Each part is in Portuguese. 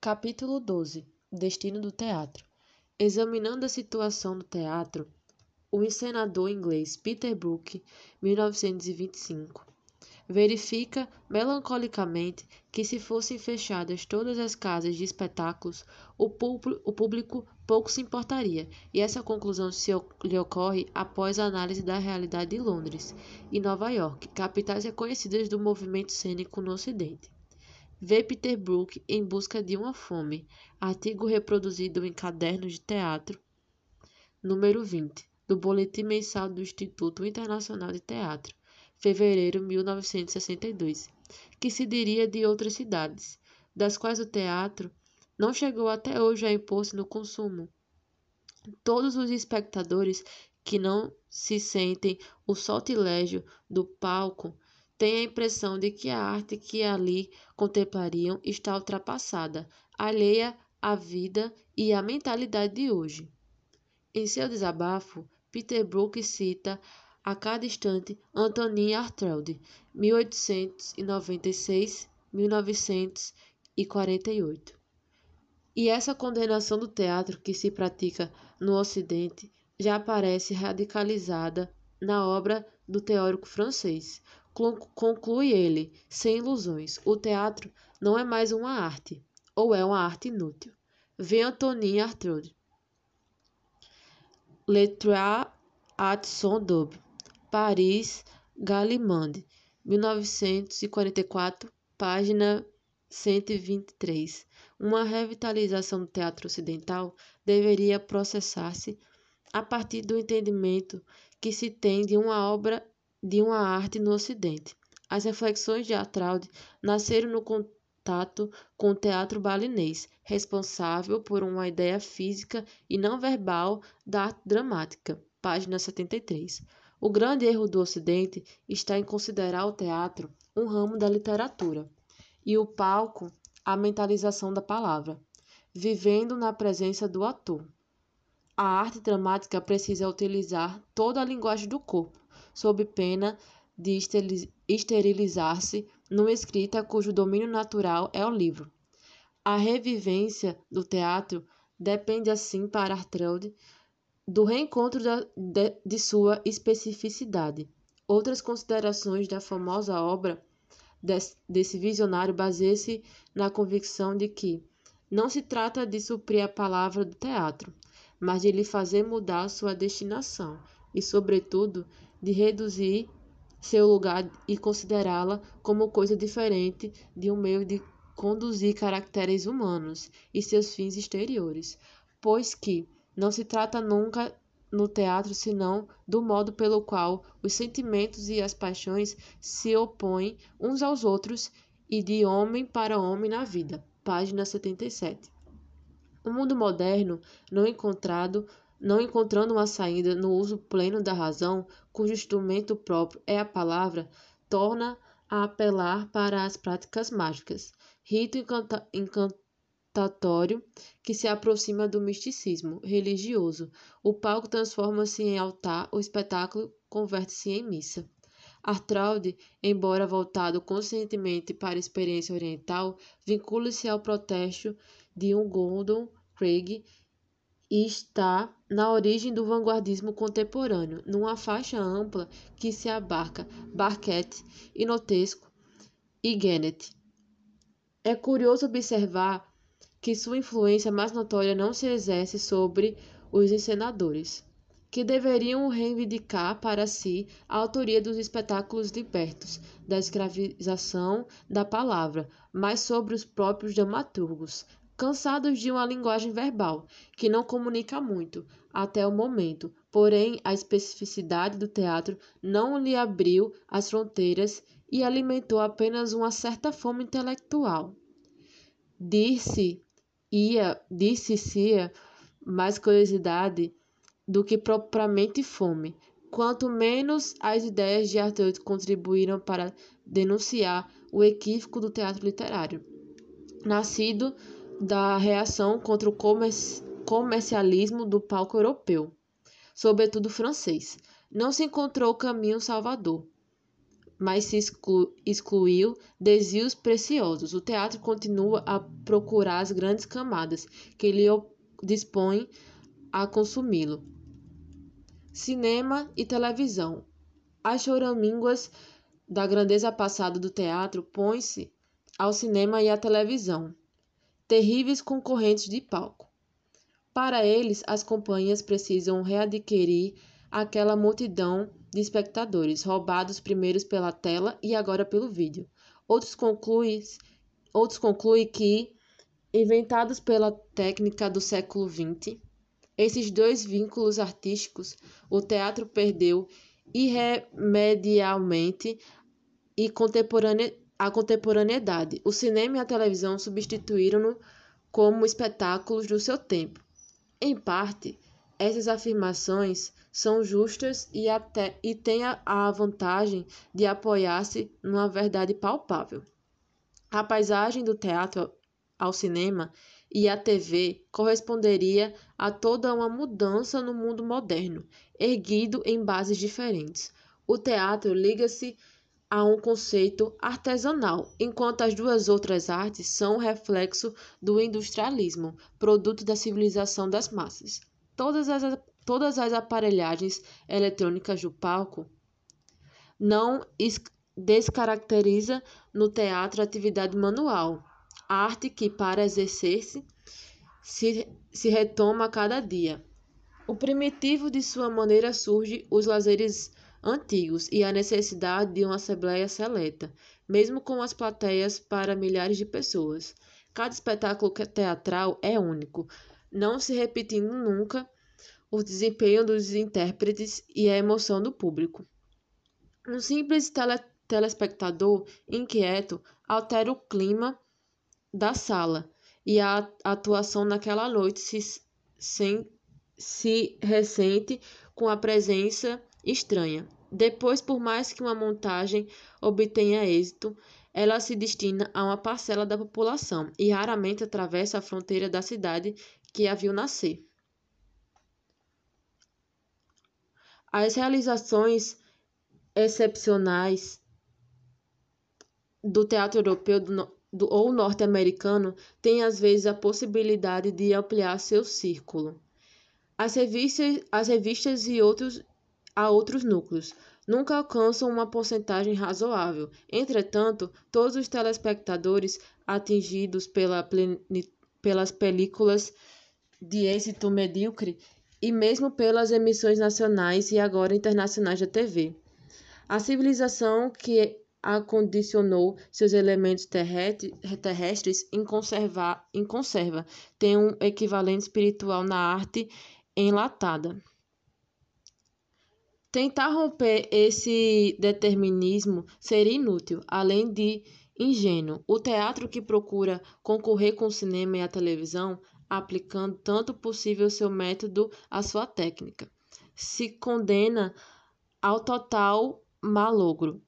Capítulo 12 Destino do teatro Examinando a situação do teatro, o encenador inglês Peter Brook, 1925, verifica melancolicamente que se fossem fechadas todas as casas de espetáculos, o, o público pouco se importaria, e essa conclusão se lhe ocorre após a análise da realidade de Londres e Nova York, capitais reconhecidas do movimento cênico no Ocidente. V. Peter Brook em busca de uma fome, artigo reproduzido em Cadernos de Teatro, número 20, do Boletim Mensal do Instituto Internacional de Teatro, fevereiro 1962, que se diria de outras cidades, das quais o teatro não chegou até hoje a impor-se no consumo. Todos os espectadores que não se sentem o sortilégio do palco têm a impressão de que a arte que ali contemplariam está ultrapassada, alheia à vida e à mentalidade de hoje. Em seu desabafo, Peter Brook cita a cada instante Antonin Artaud, 1896-1948. E essa condenação do teatro que se pratica no Ocidente já aparece radicalizada na obra do teórico francês, Conclui ele, sem ilusões: o teatro não é mais uma arte, ou é uma arte inútil. Vê Antonin Artaud. Le Trois at son double. Paris, Gallimard, 1944, página 123. Uma revitalização do teatro ocidental deveria processar-se a partir do entendimento que se tem de uma obra de uma arte no Ocidente. As reflexões de Atraud nasceram no contato com o teatro balinês, responsável por uma ideia física e não verbal da arte dramática. Página 73. O grande erro do Ocidente está em considerar o teatro um ramo da literatura e o palco a mentalização da palavra, vivendo na presença do ator. A arte dramática precisa utilizar toda a linguagem do corpo, sob pena de esterilizar-se numa escrita cujo domínio natural é o livro. A revivência do teatro depende, assim, para Artraud, do reencontro da, de, de sua especificidade. Outras considerações da famosa obra desse, desse visionário baseiam-se na convicção de que não se trata de suprir a palavra do teatro, mas de lhe fazer mudar sua destinação e, sobretudo, de reduzir seu lugar e considerá-la como coisa diferente de um meio de conduzir caracteres humanos e seus fins exteriores, pois que não se trata nunca no teatro senão do modo pelo qual os sentimentos e as paixões se opõem uns aos outros e de homem para homem na vida. Página 77. O mundo moderno, não encontrado não encontrando uma saída no uso pleno da razão, cujo instrumento próprio é a palavra, torna a apelar para as práticas mágicas, rito encanta encantatório que se aproxima do misticismo religioso. O palco transforma-se em altar, o espetáculo converte-se em missa. Artraud, embora voltado conscientemente para a experiência oriental, vincula-se ao protesto de um Gordon Craig e está na origem do vanguardismo contemporâneo, numa faixa ampla que se abarca Barquette, Inotesco e Genet. É curioso observar que sua influência mais notória não se exerce sobre os encenadores, que deveriam reivindicar para si a autoria dos espetáculos libertos, da escravização da palavra, mas sobre os próprios dramaturgos, cansados de uma linguagem verbal que não comunica muito até o momento, porém a especificidade do teatro não lhe abriu as fronteiras e alimentou apenas uma certa fome intelectual. Disse ia, disse-se mais curiosidade do que propriamente fome. Quanto menos as ideias de Arthur contribuíram para denunciar o equívoco do teatro literário, nascido da reação contra o comercialismo do palco europeu, sobretudo francês. Não se encontrou caminho salvador. mas se exclu excluiu desvios preciosos. O teatro continua a procurar as grandes camadas que lhe dispõem a consumi-lo. Cinema e televisão. As choramínguas da grandeza passada do teatro põem-se ao cinema e à televisão, terríveis concorrentes de palco. Para eles, as companhias precisam readquirir aquela multidão de espectadores, roubados primeiro pela tela e agora pelo vídeo. Outros concluem, outros concluem que, inventados pela técnica do século XX, esses dois vínculos artísticos o teatro perdeu irremediavelmente e contemporânea, a contemporaneidade. O cinema e a televisão substituíram-no como espetáculos do seu tempo. Em parte, essas afirmações são justas e, até, e têm a, a vantagem de apoiar-se numa verdade palpável. A paisagem do teatro ao cinema e à TV corresponderia a toda uma mudança no mundo moderno, erguido em bases diferentes. O teatro liga-se a um conceito artesanal, enquanto as duas outras artes são reflexo do industrialismo, produto da civilização das massas. Todas as todas as aparelhagens eletrônicas do palco, não descaracteriza no teatro a atividade manual, arte que, para exercer-se, se, se retoma a cada dia. O primitivo de sua maneira surge os lazeres antigos e a necessidade de uma assembleia seleta, mesmo com as plateias para milhares de pessoas. Cada espetáculo teatral é único, não se repetindo nunca o desempenho dos intérpretes e a emoção do público. Um simples tele telespectador inquieto altera o clima da sala e a atuação naquela noite se, sem, se ressente com a presença estranha. Depois, por mais que uma montagem obtenha êxito, ela se destina a uma parcela da população e raramente atravessa a fronteira da cidade que a viu nascer. As realizações excepcionais do teatro europeu do, do, ou norte-americano têm às vezes a possibilidade de ampliar seu círculo. As revistas, as revistas e outros a outros núcleos nunca alcançam uma porcentagem razoável. Entretanto, todos os telespectadores atingidos pela, pelas películas de êxito medíocre e mesmo pelas emissões nacionais e agora internacionais da TV. A civilização que acondicionou seus elementos terrestres em, conservar, em conserva tem um equivalente espiritual na arte enlatada. Tentar romper esse determinismo seria inútil, além de ingênuo. O teatro que procura concorrer com o cinema e a televisão aplicando tanto possível seu método à sua técnica. Se condena ao total malogro.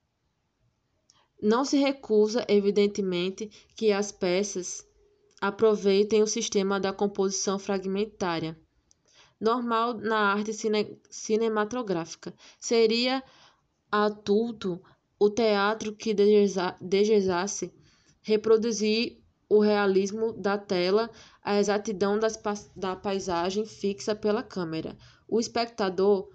Não se recusa, evidentemente, que as peças aproveitem o sistema da composição fragmentária, normal na arte cine cinematográfica. Seria adulto o teatro que desejasse reproduzir o realismo da tela, a exatidão das, da paisagem fixa pela câmera. O espectador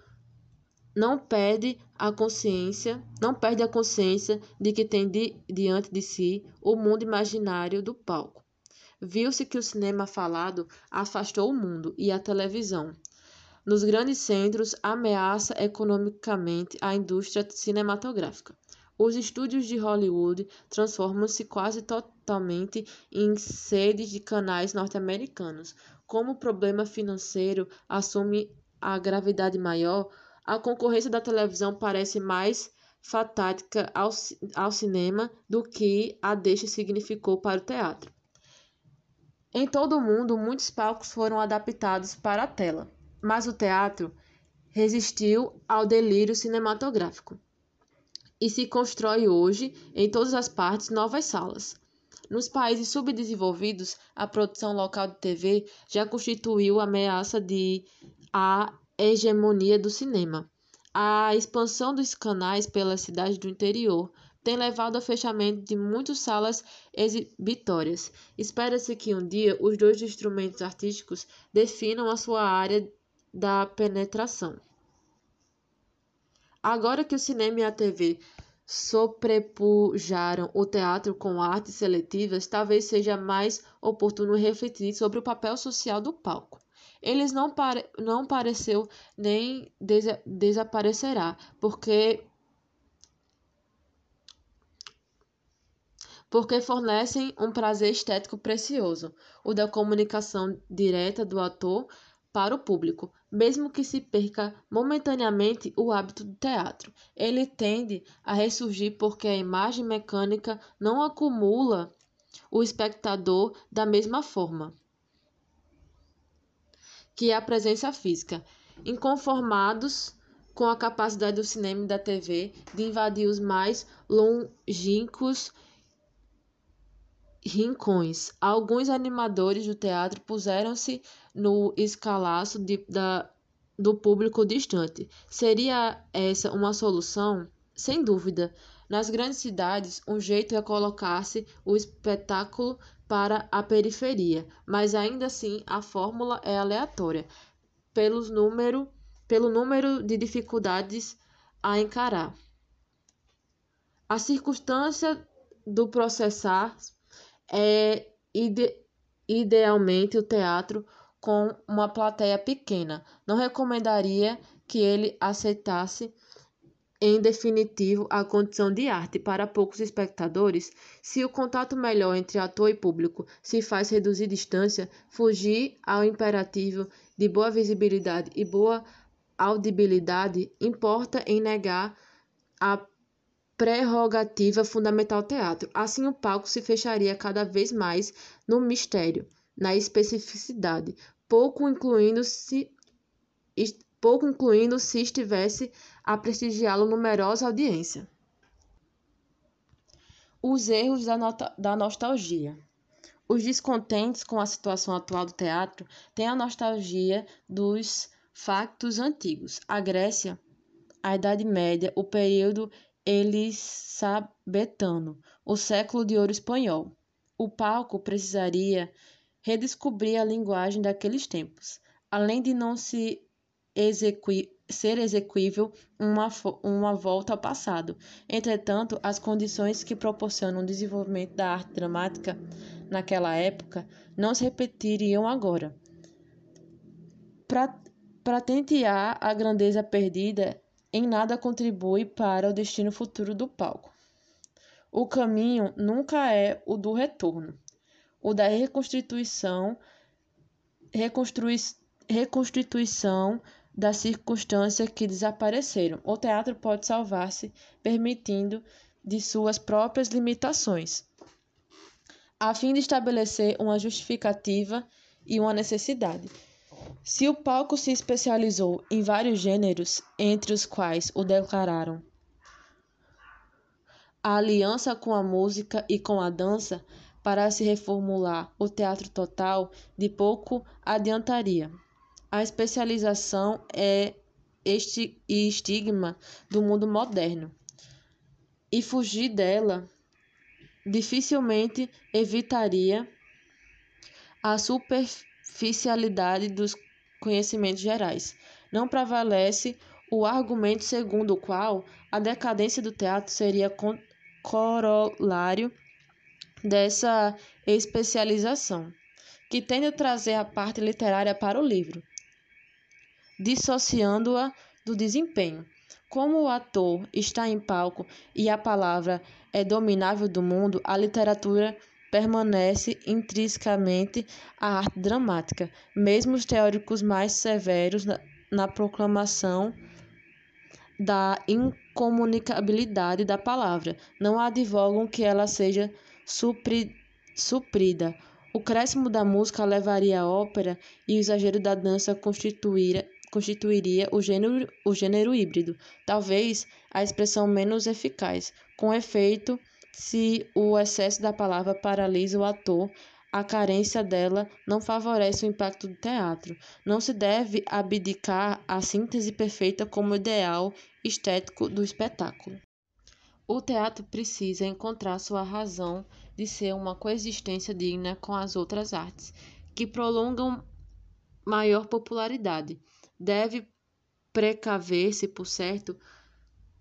não perde a consciência, não perde a consciência de que tem di, diante de si o mundo imaginário do palco. Viu-se que o cinema falado afastou o mundo e a televisão. Nos grandes centros, ameaça economicamente a indústria cinematográfica. Os estúdios de Hollywood transformam-se quase totalmente em sedes de canais norte-americanos. Como o problema financeiro assume a gravidade maior, a concorrência da televisão parece mais fatática ao, ao cinema do que a deixa significou para o teatro. Em todo o mundo, muitos palcos foram adaptados para a tela, mas o teatro resistiu ao delírio cinematográfico e se constrói hoje em todas as partes novas salas. Nos países subdesenvolvidos, a produção local de TV já constituiu ameaça de a hegemonia do cinema. A expansão dos canais pelas cidades do interior tem levado ao fechamento de muitas salas exibitórias. Espera-se que um dia os dois instrumentos artísticos definam a sua área da penetração. Agora que o cinema e a TV sobrepujaram o teatro com artes seletivas, talvez seja mais oportuno refletir sobre o papel social do palco. Eles não, pare, não pareceu nem des, desaparecerá, porque porque fornecem um prazer estético precioso, o da comunicação direta do ator para o público, mesmo que se perca momentaneamente o hábito do teatro. Ele tende a ressurgir porque a imagem mecânica não acumula o espectador da mesma forma que a presença física, inconformados com a capacidade do cinema e da TV de invadir os mais longínquos rincões. Alguns animadores do teatro puseram-se no escalaço de, da, do público distante. Seria essa uma solução? Sem dúvida. Nas grandes cidades, um jeito é colocar-se o espetáculo para a periferia, mas ainda assim a fórmula é aleatória, pelos número, pelo número de dificuldades a encarar. A circunstância do processar é ide idealmente o teatro com uma plateia pequena. Não recomendaria que ele aceitasse em definitivo a condição de arte para poucos espectadores, se o contato melhor entre ator e público se faz reduzir distância, fugir ao imperativo de boa visibilidade e boa audibilidade, importa em negar a prerrogativa fundamental ao teatro. Assim, o palco se fecharia cada vez mais no mistério, na especificidade, pouco incluindo-se pouco incluindo se estivesse a prestigiá-lo numerosa audiência. Os erros da, da nostalgia. Os descontentes com a situação atual do teatro têm a nostalgia dos factos antigos. A Grécia, a Idade Média, o período elisabetano, o século de ouro espanhol. O palco precisaria redescobrir a linguagem daqueles tempos, além de não se ser exequível uma, uma volta ao passado. Entretanto, as condições que proporcionam o desenvolvimento da arte dramática naquela época não se repetiriam agora. Para tentear a grandeza perdida, em nada contribui para o destino futuro do palco. O caminho nunca é o do retorno, o da reconstituição, reconstrui, reconstituição das circunstâncias que desapareceram. O teatro pode salvar-se permitindo de suas próprias limitações, a fim de estabelecer uma justificativa e uma necessidade. Se o palco se especializou em vários gêneros, entre os quais o declararam a aliança com a música e com a dança, para se reformular o teatro total, de pouco adiantaria. A especialização é este estigma do mundo moderno, e fugir dela dificilmente evitaria a superficialidade dos conhecimentos gerais. Não prevalece o argumento segundo o qual a decadência do teatro seria corolário dessa especialização, que tende a trazer a parte literária para o livro, dissociando-a do desempenho. Como o ator está em palco e a palavra é dominável do mundo, a literatura permanece intrinsecamente a arte dramática. Mesmo os teóricos mais severos na, na proclamação da incomunicabilidade da palavra não advogam que ela seja supri, suprida. O crescimento da música levaria a ópera e o exagero da dança constituiria, constituiria o gênero, o gênero híbrido, talvez a expressão menos eficaz. Com efeito, se o excesso da palavra paralisa o ator, a carência dela não favorece o impacto do teatro. Não se deve abdicar a síntese perfeita como ideal estético do espetáculo. O teatro precisa encontrar sua razão de ser uma coexistência digna com as outras artes, que prolongam maior popularidade. Deve precaver-se, por certo,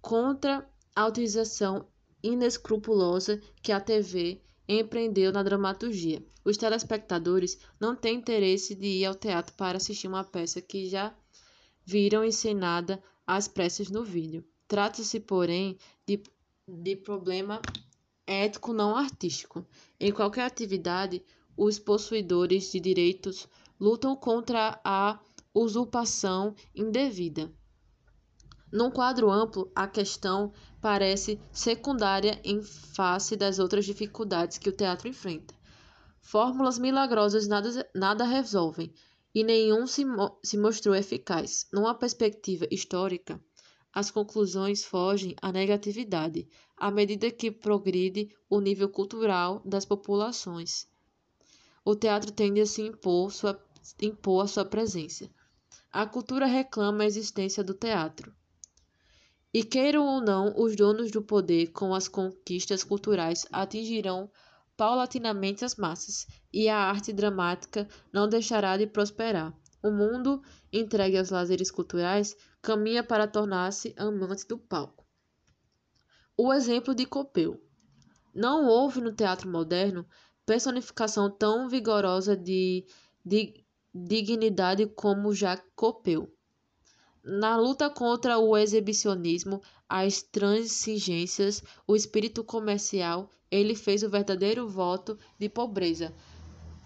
contra a utilização inescrupulosa que a TV empreendeu na dramaturgia. Os telespectadores não têm interesse de ir ao teatro para assistir uma peça que já viram encenada às pressas no vídeo. Trata-se, porém, de de problema ético não artístico. Em qualquer atividade, os possuidores de direitos lutam contra a usurpação indevida. Num quadro amplo, a questão parece secundária em face das outras dificuldades que o teatro enfrenta. Fórmulas milagrosas nada, nada resolvem, e nenhum se, se mostrou eficaz. Numa perspectiva histórica, as conclusões fogem à negatividade, à medida que progride o nível cultural das populações. O teatro tende a se impor, sua, impor a sua presença. A cultura reclama a existência do teatro. E queiram ou não, os donos do poder com as conquistas culturais atingirão paulatinamente as massas, e a arte dramática não deixará de prosperar. O mundo, entregue aos lazeres culturais, caminha para tornar-se amante do palco. O exemplo de Copeu. Não houve no teatro moderno personificação tão vigorosa de, de dignidade como já Copeu. Na luta contra o exibicionismo, as transigências, o espírito comercial, ele fez o verdadeiro voto de pobreza,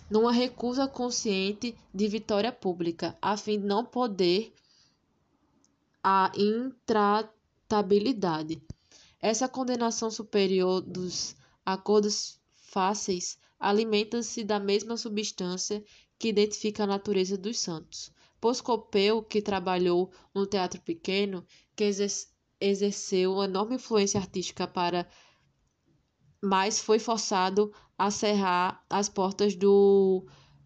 numa recusa consciente de vitória pública, a fim de não poder a intratabilidade. Essa condenação superior dos acordos fáceis alimenta-se da mesma substância que identifica a natureza dos santos. Poscopeu, que trabalhou no teatro pequeno, que exerceu uma enorme influência artística para mas foi forçado a cerrar as portas do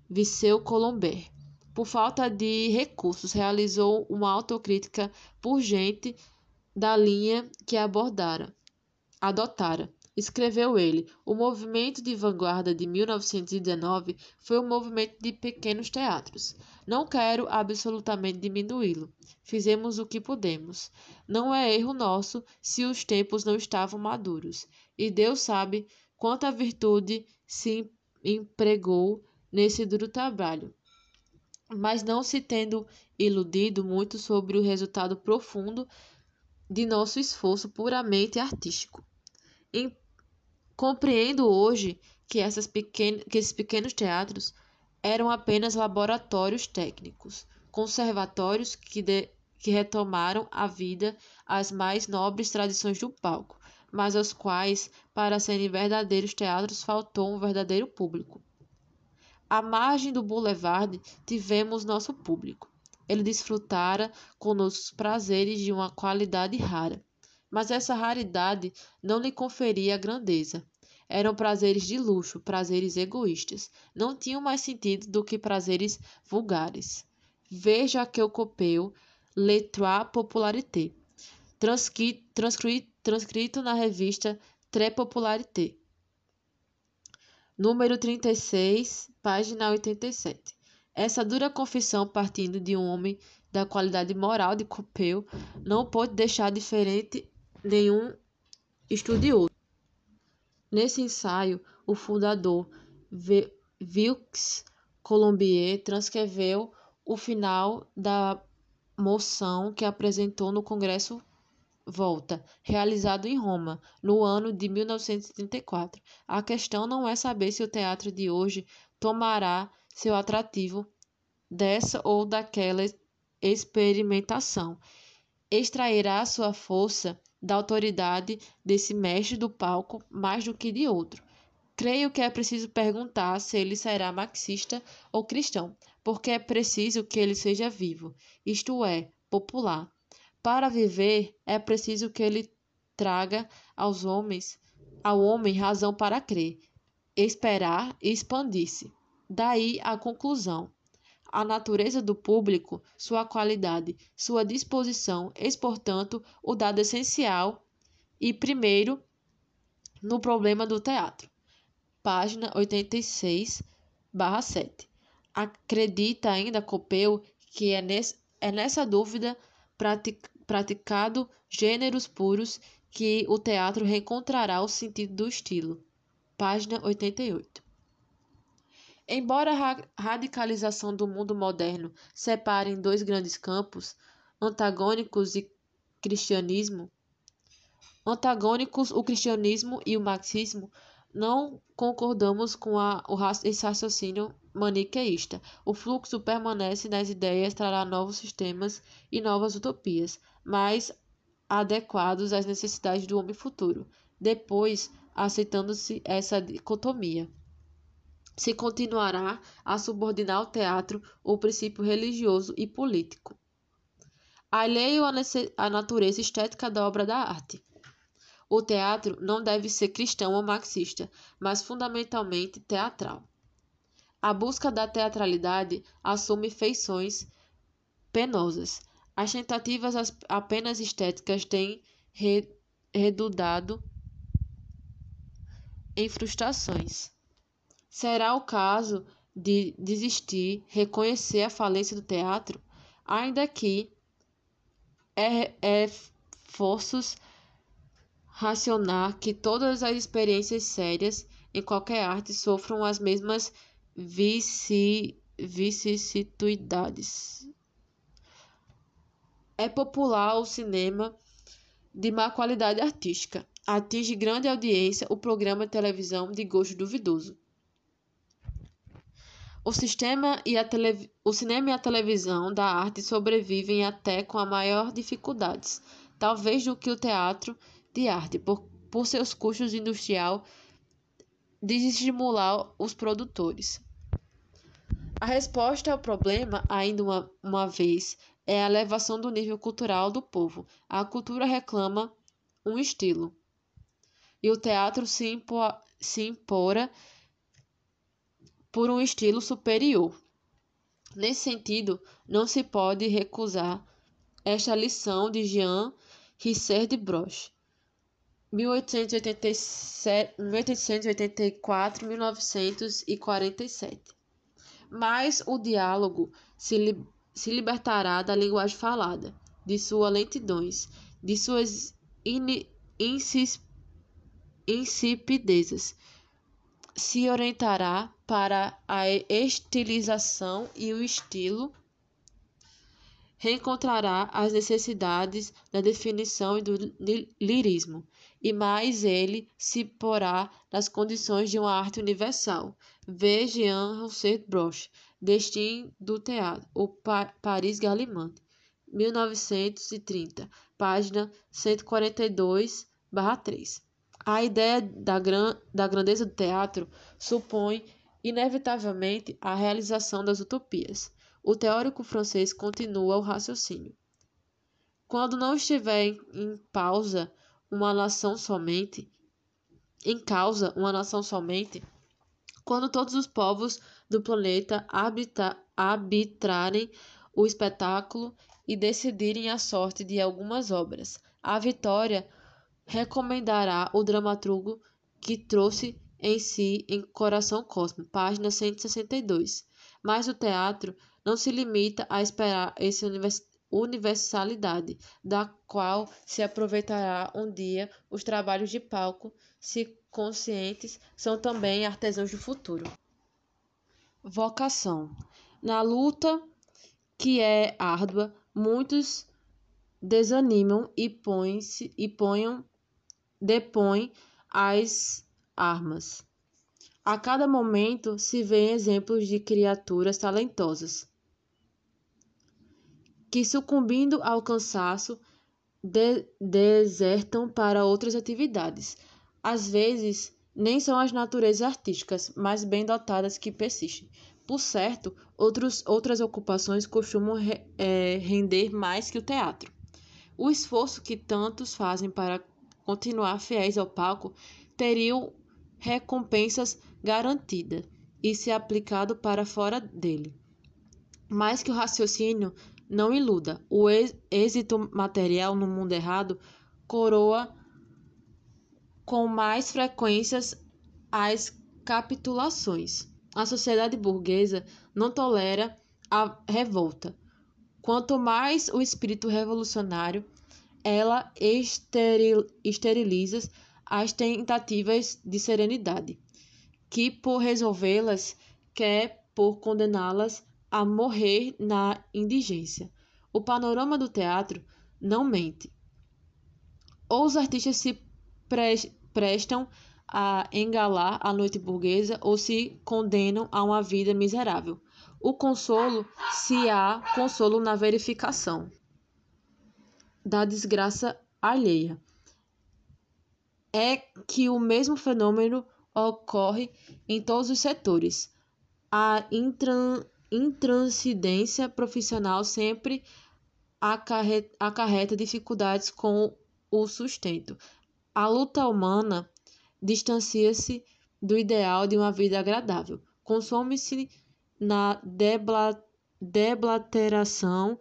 Viseu Colomber. Por falta de recursos, realizou uma autocrítica urgente da linha que abordara, adotara. Escreveu ele: O movimento de vanguarda de 1919 foi um movimento de pequenos teatros. Não quero absolutamente diminuí-lo. Fizemos o que pudemos. Não é erro nosso se os tempos não estavam maduros. E Deus sabe quanta virtude se empregou nesse duro trabalho. Mas não se tendo iludido muito sobre o resultado profundo de nosso esforço puramente artístico. Compreendo hoje que, essas pequen que esses pequenos teatros eram apenas laboratórios técnicos, conservatórios que, de, que retomaram à vida as mais nobres tradições do palco, mas aos quais, para serem verdadeiros teatros, faltou um verdadeiro público. À margem do boulevard, tivemos nosso público. Ele desfrutara conosco os prazeres de uma qualidade rara, mas essa raridade não lhe conferia a grandeza. Eram prazeres de luxo, prazeres egoístas. Não tinham mais sentido do que prazeres vulgares. Veja que eu copio Le Trois Popularités, transcrito na revista Très Popularité. Número 36, página 87. Essa dura confissão, partindo de um homem da qualidade moral de Copeu, não pode deixar diferente nenhum estudioso. Nesse ensaio, o fundador Wilkes Colombier transcreveu o final da moção que apresentou no Congresso Volta, realizado em Roma, no ano de 1934. A questão não é saber se o teatro de hoje tomará seu atrativo dessa ou daquela experimentação, extrairá sua força da autoridade desse mestre do palco mais do que de outro. Creio que é preciso perguntar se ele será marxista ou cristão, porque é preciso que ele seja vivo, isto é, popular. Para viver, é preciso que ele traga aos homens, ao homem razão para crer. esperar e expandir-se. Daí a conclusão. A natureza do público, sua qualidade, sua disposição, eis, portanto, o dado essencial e primeiro no problema do teatro. Página 86, barra 7. Acredita ainda Copeu que é, nesse, é nessa dúvida pratic, praticado gêneros puros que o teatro reencontrará o sentido do estilo. Página 88. Embora a radicalização do mundo moderno separe em dois grandes campos, antagônicos e cristianismo, antagônicos o cristianismo e o marxismo, não concordamos com a, o, esse raciocínio maniqueísta. O fluxo permanece nas ideias, trará novos sistemas e novas utopias, mais adequados às necessidades do homem futuro. Depois, aceitando-se essa dicotomia, se continuará a subordinar ao teatro o princípio religioso e político. Alheio à natureza estética da obra da arte. O teatro não deve ser cristão ou marxista, mas fundamentalmente teatral. A busca da teatralidade assume feições penosas. As tentativas apenas estéticas têm redundado em frustrações. Será o caso de desistir, reconhecer a falência do teatro, ainda que é, é forços racionar que todas as experiências sérias em qualquer arte sofram as mesmas vici, vicissituidades. É popular o cinema de má qualidade artística. Atinge grande audiência o programa de televisão de gosto duvidoso. O, sistema e a tele... o cinema e a televisão da arte sobrevivem até com a maior dificuldades, talvez do que o teatro de arte, por, por seus custos industrial desestimular os produtores. A resposta ao problema, ainda uma, uma vez, é a elevação do nível cultural do povo. A cultura reclama um estilo. E o teatro se, impo, se impora por um estilo superior. Nesse sentido, não se pode recusar esta lição de Jean Risser de Broche, 1884, 1947. Mas o diálogo se, li, se libertará da linguagem falada, de suas lentidões, de suas in, insipidezas. Se orientará para a estilização e o estilo reencontrará as necessidades da definição e do lirismo, e mais ele se porá nas condições de uma arte universal. V. Jean Rousset Broche, Destino do Teatro, o pa Paris Gallimard, 1930, página 142-3. A ideia da, gran da grandeza do teatro supõe, inevitavelmente, a realização das utopias. O teórico francês continua o raciocínio. Quando não estiver em, em pausa uma nação somente, em causa uma nação somente, quando todos os povos do planeta arbitra, arbitrarem o espetáculo e decidirem a sorte de algumas obras, a vitória recomendará o dramaturgo que trouxe em si em Coração Cosmo, página 162. Mas o teatro não se limita a esperar essa universalidade, da qual se aproveitará um dia os trabalhos de palco, se conscientes são também artesãos do futuro. Vocação. Na luta que é árdua, muitos desanimam e põem-se e ponham depõem as armas. A cada momento se vêem exemplos de criaturas talentosas que, sucumbindo ao cansaço, de desertam para outras atividades. Às vezes, nem são as naturezas artísticas mais bem dotadas que persistem. Por certo, outros, outras ocupações costumam re, é, render mais que o teatro. O esforço que tantos fazem para continuar fiéis ao palco teriam recompensas garantida e se aplicado para fora dele. Mas que o raciocínio não iluda. O êxito material no mundo errado coroa com mais frequências as capitulações. A sociedade burguesa não tolera a revolta. Quanto mais o espírito revolucionário, ela esteriliza as tentativas de serenidade, que por resolvê-las quer por condená-las a morrer na indigência. O panorama do teatro não mente. Ou os artistas se prestam a engalar a noite burguesa ou se condenam a uma vida miserável. O consolo, se há consolo na verificação da desgraça alheia, é que o mesmo fenômeno ocorre em todos os setores. A intran intranscendência profissional sempre acarreta, acarreta dificuldades com o sustento. A luta humana distancia-se do ideal de uma vida agradável, consome-se na debla, deblateração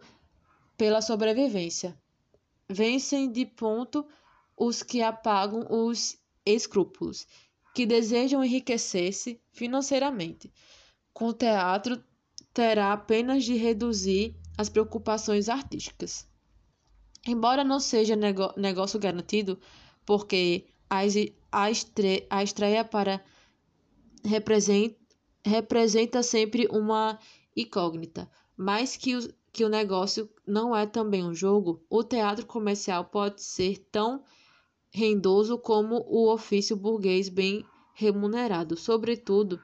pela sobrevivência. Vencem de ponto os que apagam os escrúpulos, que desejam enriquecer-se financeiramente. Com o teatro terá apenas de reduzir as preocupações artísticas. Embora não seja negócio garantido, porque a, estre a estreia para representa, representa sempre uma incógnita, mas que o, que o negócio não é também um jogo, o teatro comercial pode ser tão rendoso como o ofício burguês bem remunerado, sobretudo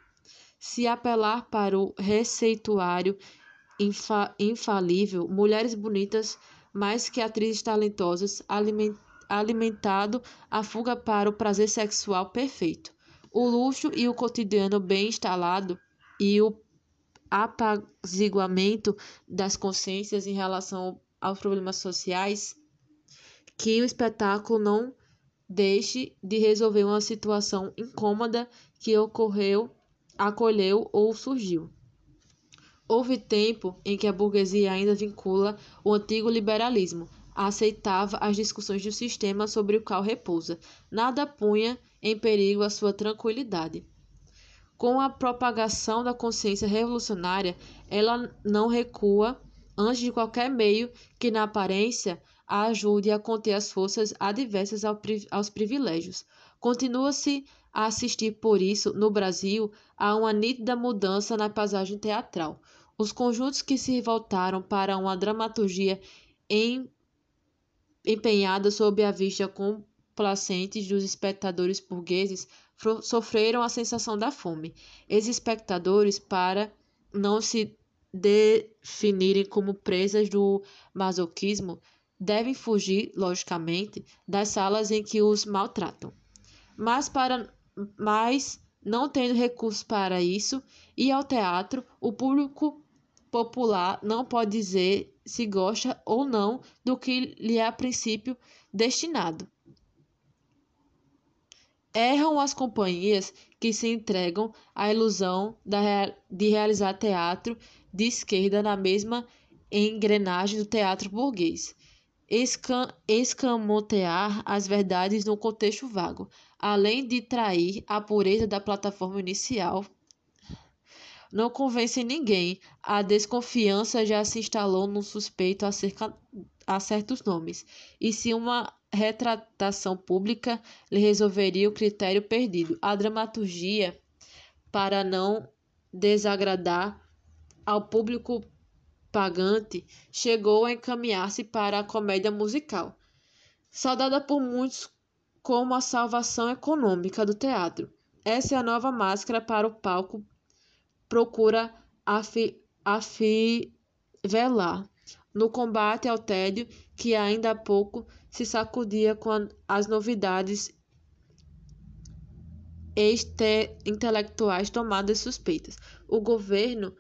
se apelar para o receituário infa infalível, mulheres bonitas mais que atrizes talentosas, aliment alimentado a fuga para o prazer sexual perfeito. O luxo e o cotidiano bem instalado e o apaziguamento das consciências em relação aos problemas sociais, que o espetáculo não deixe de resolver uma situação incômoda que ocorreu acolheu ou surgiu. Houve tempo em que a burguesia ainda vincula o antigo liberalismo, aceitava as discussões do sistema sobre o qual repousa, nada punha em perigo a sua tranquilidade. Com a propagação da consciência revolucionária, ela não recua antes de qualquer meio que, na aparência, a ajude a conter as forças adversas aos privilégios. Continua-se a assistir, por isso, no Brasil, a uma nítida mudança na paisagem teatral. Os conjuntos que se voltaram para uma dramaturgia em, empenhada sob a vista complacente dos espectadores burgueses sofreram a sensação da fome. Esses espectadores, para não se definirem como presas do masoquismo, devem fugir, logicamente, das salas em que os maltratam. Mas para mas não tendo recursos para isso, e ao teatro, o público popular não pode dizer se gosta ou não do que lhe é a princípio destinado. Erram as companhias que se entregam à ilusão de realizar teatro de esquerda na mesma engrenagem do teatro burguês. Escamotear as verdades num contexto vago, além de trair a pureza da plataforma inicial, não convence ninguém. A desconfiança já se instalou no suspeito acerca a certos nomes. E se uma retratação pública lhe resolveria o critério perdido? A dramaturgia, para não desagradar ao público pagante, chegou a encaminhar-se para a comédia musical, saudada por muitos como a salvação econômica do teatro. Essa é a nova máscara para o palco. Procura afivelar no combate ao tédio que ainda há pouco se sacudia com as novidades intelectuais tomadas suspeitas. O governo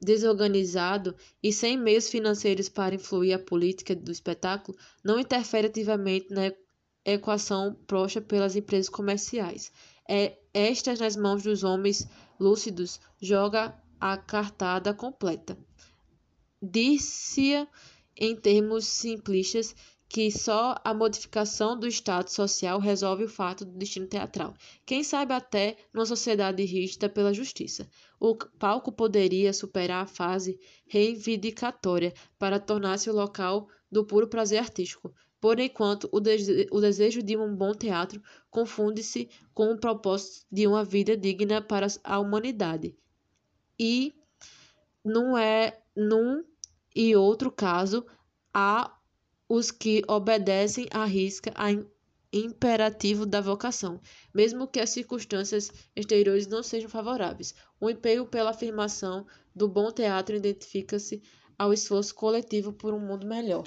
desorganizado e sem meios financeiros para influir a política do espetáculo não interfere ativamente na equação proposta pelas empresas comerciais. é estas nas mãos dos homens lúcidos joga a cartada completa. Dir-se em termos simplistas que só a modificação do estado social resolve o fato do destino teatral. Quem sabe até numa sociedade rígida pela justiça. O palco poderia superar a fase reivindicatória para tornar-se o local do puro prazer artístico. Por enquanto, o, o desejo de um bom teatro confunde-se com o propósito de uma vida digna para a humanidade. E não é num e outro caso há os que obedecem à risca a imperativo da vocação, mesmo que as circunstâncias exteriores não sejam favoráveis. O empenho pela afirmação do bom teatro identifica-se ao esforço coletivo por um mundo melhor.